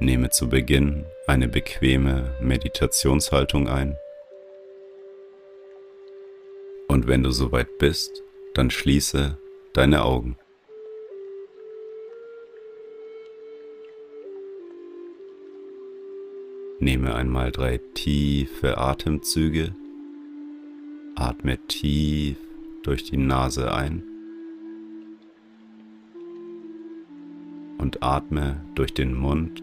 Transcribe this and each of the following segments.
Nehme zu Beginn eine bequeme Meditationshaltung ein. Und wenn du soweit bist, dann schließe deine Augen. Nehme einmal drei tiefe Atemzüge. Atme tief durch die Nase ein und atme durch den Mund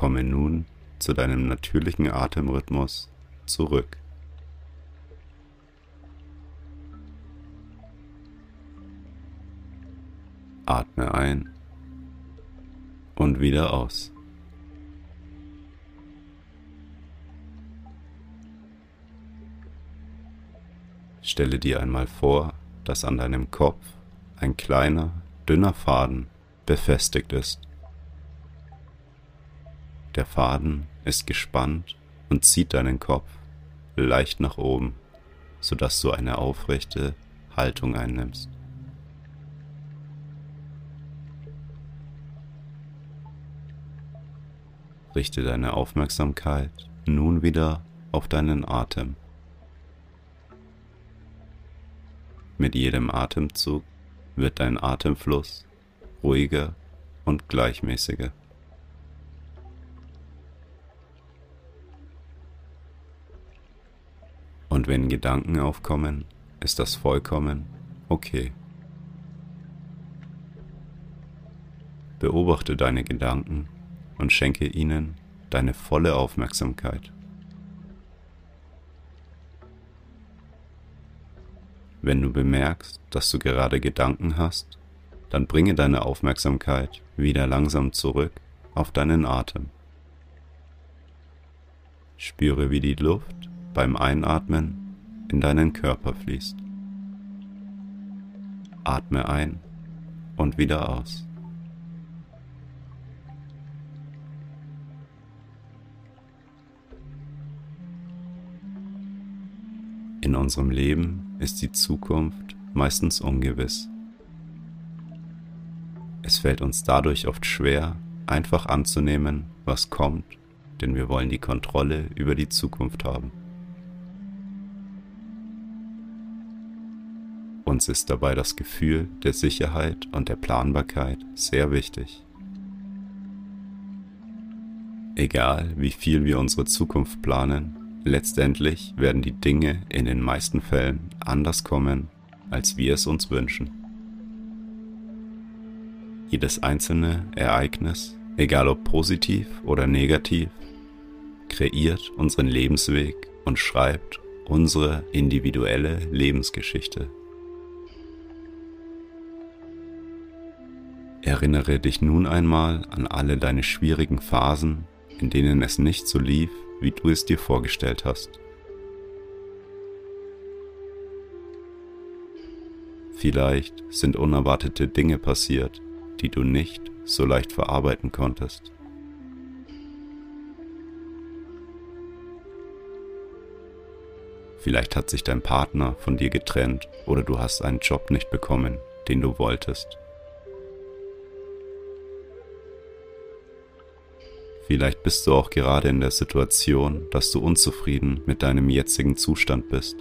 Komme nun zu deinem natürlichen Atemrhythmus zurück. Atme ein und wieder aus. Stelle dir einmal vor, dass an deinem Kopf ein kleiner, dünner Faden befestigt ist. Der Faden ist gespannt und zieht deinen Kopf leicht nach oben, sodass du eine aufrechte Haltung einnimmst. Richte deine Aufmerksamkeit nun wieder auf deinen Atem. Mit jedem Atemzug wird dein Atemfluss ruhiger und gleichmäßiger. Und wenn Gedanken aufkommen, ist das vollkommen okay. Beobachte deine Gedanken und schenke ihnen deine volle Aufmerksamkeit. Wenn du bemerkst, dass du gerade Gedanken hast, dann bringe deine Aufmerksamkeit wieder langsam zurück auf deinen Atem. Spüre, wie die Luft beim Einatmen in deinen Körper fließt. Atme ein und wieder aus. In unserem Leben ist die Zukunft meistens ungewiss. Es fällt uns dadurch oft schwer, einfach anzunehmen, was kommt, denn wir wollen die Kontrolle über die Zukunft haben. Uns ist dabei das Gefühl der Sicherheit und der Planbarkeit sehr wichtig. Egal wie viel wir unsere Zukunft planen, letztendlich werden die Dinge in den meisten Fällen anders kommen, als wir es uns wünschen. Jedes einzelne Ereignis, egal ob positiv oder negativ, kreiert unseren Lebensweg und schreibt unsere individuelle Lebensgeschichte. Erinnere dich nun einmal an alle deine schwierigen Phasen, in denen es nicht so lief, wie du es dir vorgestellt hast. Vielleicht sind unerwartete Dinge passiert, die du nicht so leicht verarbeiten konntest. Vielleicht hat sich dein Partner von dir getrennt oder du hast einen Job nicht bekommen, den du wolltest. Vielleicht bist du auch gerade in der Situation, dass du unzufrieden mit deinem jetzigen Zustand bist.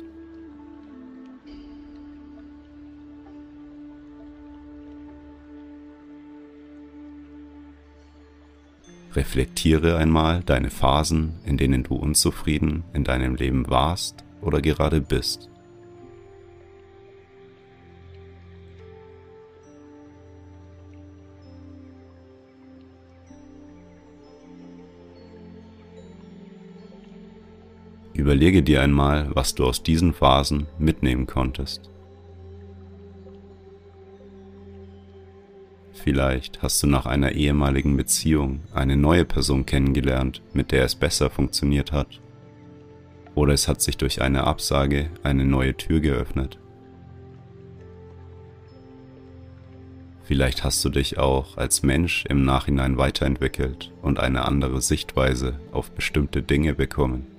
Reflektiere einmal deine Phasen, in denen du unzufrieden in deinem Leben warst oder gerade bist. Überlege dir einmal, was du aus diesen Phasen mitnehmen konntest. Vielleicht hast du nach einer ehemaligen Beziehung eine neue Person kennengelernt, mit der es besser funktioniert hat. Oder es hat sich durch eine Absage eine neue Tür geöffnet. Vielleicht hast du dich auch als Mensch im Nachhinein weiterentwickelt und eine andere Sichtweise auf bestimmte Dinge bekommen.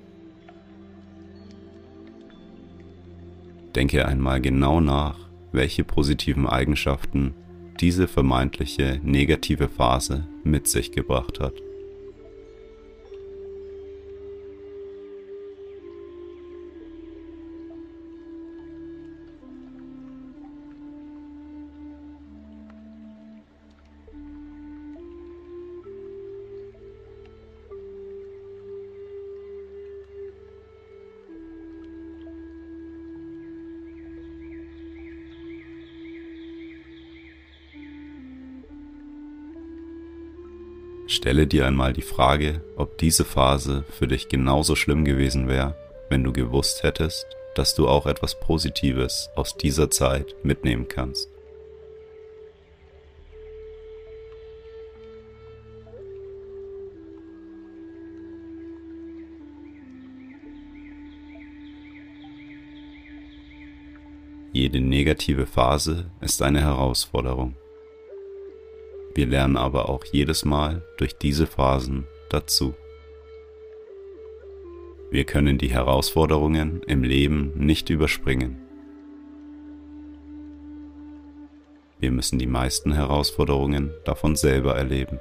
Denke einmal genau nach, welche positiven Eigenschaften diese vermeintliche negative Phase mit sich gebracht hat. Stelle dir einmal die Frage, ob diese Phase für dich genauso schlimm gewesen wäre, wenn du gewusst hättest, dass du auch etwas Positives aus dieser Zeit mitnehmen kannst. Jede negative Phase ist eine Herausforderung. Wir lernen aber auch jedes Mal durch diese Phasen dazu. Wir können die Herausforderungen im Leben nicht überspringen. Wir müssen die meisten Herausforderungen davon selber erleben.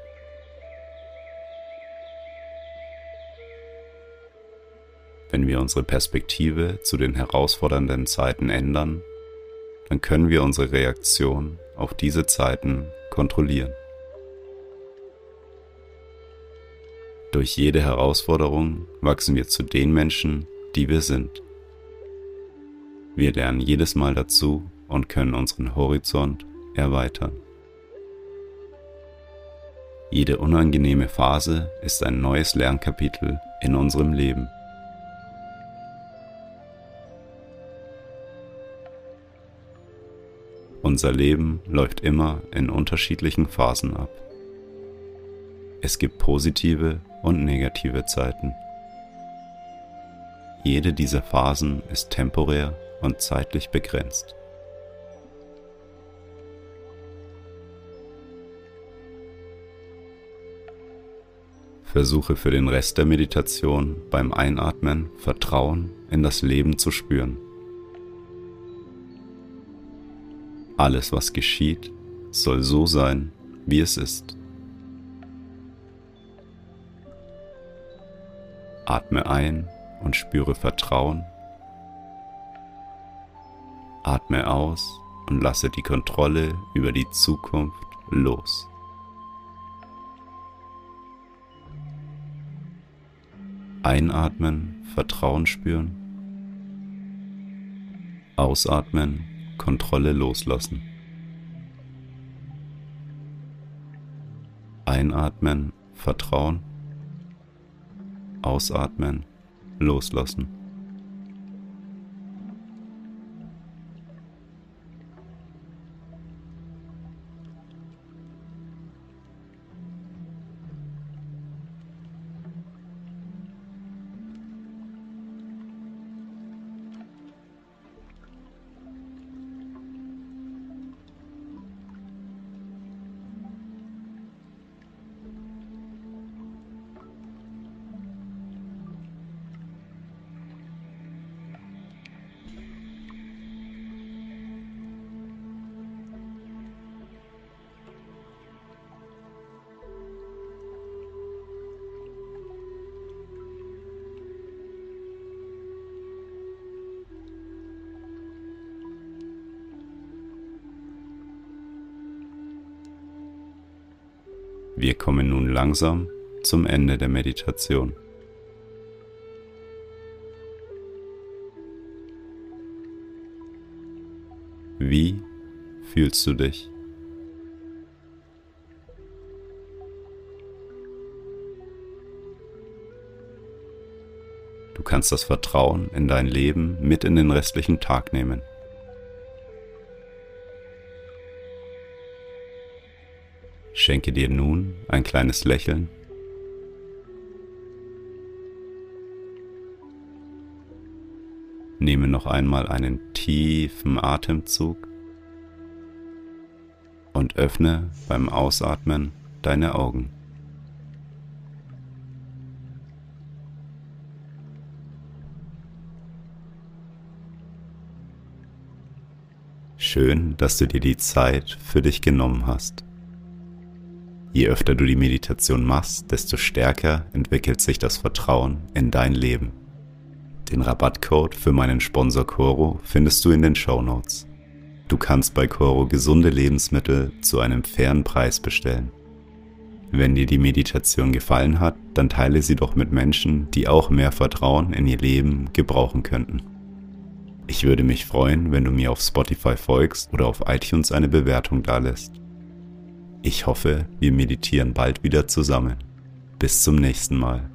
Wenn wir unsere Perspektive zu den herausfordernden Zeiten ändern, dann können wir unsere Reaktion auf diese Zeiten kontrollieren. Durch jede Herausforderung wachsen wir zu den Menschen, die wir sind. Wir lernen jedes Mal dazu und können unseren Horizont erweitern. Jede unangenehme Phase ist ein neues Lernkapitel in unserem Leben. Unser Leben läuft immer in unterschiedlichen Phasen ab. Es gibt positive und negative Zeiten. Jede dieser Phasen ist temporär und zeitlich begrenzt. Versuche für den Rest der Meditation beim Einatmen Vertrauen in das Leben zu spüren. Alles, was geschieht, soll so sein, wie es ist. Atme ein und spüre Vertrauen. Atme aus und lasse die Kontrolle über die Zukunft los. Einatmen, Vertrauen spüren. Ausatmen, Kontrolle loslassen. Einatmen, Vertrauen. Ausatmen, loslassen. Wir kommen nun langsam zum Ende der Meditation. Wie fühlst du dich? Du kannst das Vertrauen in dein Leben mit in den restlichen Tag nehmen. Schenke dir nun ein kleines Lächeln. Nehme noch einmal einen tiefen Atemzug und öffne beim Ausatmen deine Augen. Schön, dass du dir die Zeit für dich genommen hast. Je öfter du die Meditation machst, desto stärker entwickelt sich das Vertrauen in dein Leben. Den Rabattcode für meinen Sponsor Coro findest du in den Show Notes. Du kannst bei Coro gesunde Lebensmittel zu einem fairen Preis bestellen. Wenn dir die Meditation gefallen hat, dann teile sie doch mit Menschen, die auch mehr Vertrauen in ihr Leben gebrauchen könnten. Ich würde mich freuen, wenn du mir auf Spotify folgst oder auf iTunes eine Bewertung dalässt. Ich hoffe, wir meditieren bald wieder zusammen. Bis zum nächsten Mal.